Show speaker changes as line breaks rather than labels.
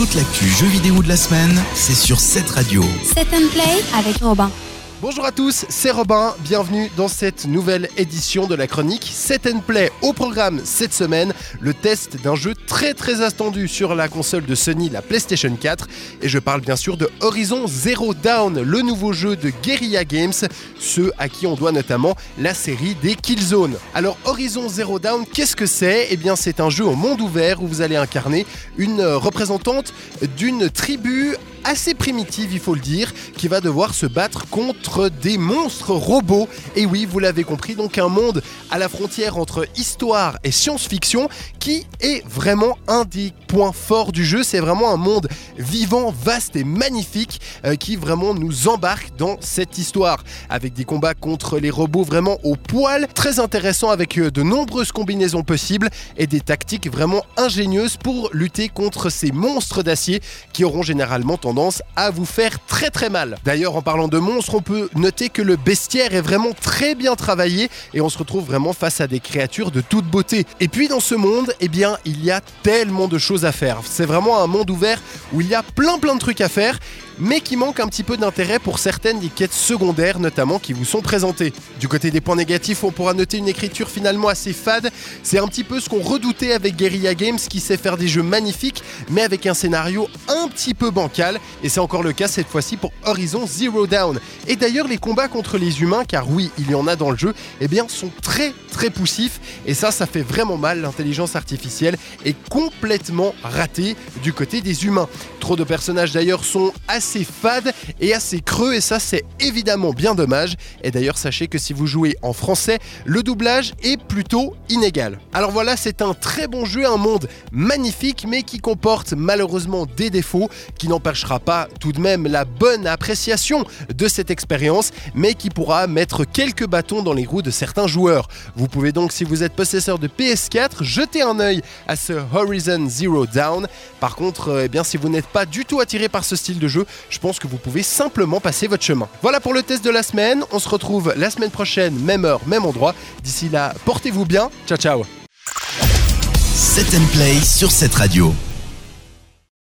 Toute l'actu jeux vidéo de la semaine, c'est sur cette radio.
Set and Play avec Robin.
Bonjour à tous, c'est Robin, bienvenue dans cette nouvelle édition de la chronique Set and Play. Au programme cette semaine, le test d'un jeu très très attendu sur la console de Sony, la PlayStation 4. Et je parle bien sûr de Horizon Zero Dawn, le nouveau jeu de Guerrilla Games, ceux à qui on doit notamment la série des Killzone. Alors Horizon Zero Dawn, qu'est-ce que c'est? Eh bien c'est un jeu au monde ouvert où vous allez incarner une représentante d'une tribu assez primitive, il faut le dire, qui va devoir se battre contre des monstres robots. Et oui, vous l'avez compris, donc un monde à la frontière entre histoire et science-fiction qui est vraiment un des points forts du jeu. C'est vraiment un monde vivant, vaste et magnifique euh, qui vraiment nous embarque dans cette histoire avec des combats contre les robots vraiment au poil, très intéressant avec euh, de nombreuses combinaisons possibles et des tactiques vraiment ingénieuses pour lutter contre ces monstres d'acier qui auront généralement tendance à vous faire très très mal. D'ailleurs, en parlant de monstres, on peut noter que le bestiaire est vraiment très bien travaillé et on se retrouve vraiment face à des créatures de toute beauté. Et puis dans ce monde, eh bien, il y a tellement de choses à faire. C'est vraiment un monde ouvert où il y a plein plein de trucs à faire mais qui manque un petit peu d'intérêt pour certaines des quêtes secondaires notamment qui vous sont présentées. Du côté des points négatifs, on pourra noter une écriture finalement assez fade. C'est un petit peu ce qu'on redoutait avec Guerrilla Games qui sait faire des jeux magnifiques mais avec un scénario un petit peu bancal et c'est encore le cas cette fois-ci pour Horizon Zero Dawn. Et d'ailleurs les combats contre les humains, car oui il y en a dans le jeu, eh bien sont très très poussifs et ça ça fait vraiment mal. L'intelligence artificielle est complètement ratée du côté des humains. De personnages d'ailleurs sont assez assez fade et assez creux et ça c'est évidemment bien dommage. Et d'ailleurs sachez que si vous jouez en français, le doublage est plutôt inégal. Alors voilà, c'est un très bon jeu, un monde magnifique mais qui comporte malheureusement des défauts qui n'empêchera pas tout de même la bonne appréciation de cette expérience mais qui pourra mettre quelques bâtons dans les roues de certains joueurs. Vous pouvez donc si vous êtes possesseur de PS4 jeter un œil à ce Horizon Zero Dawn. Par contre, euh, eh bien si vous n'êtes pas du tout attiré par ce style de jeu, je pense que vous pouvez simplement passer votre chemin. Voilà pour le test de la semaine. On se retrouve la semaine prochaine, même heure, même endroit. D'ici là, portez-vous bien. Ciao, ciao.
Set and Play sur cette radio.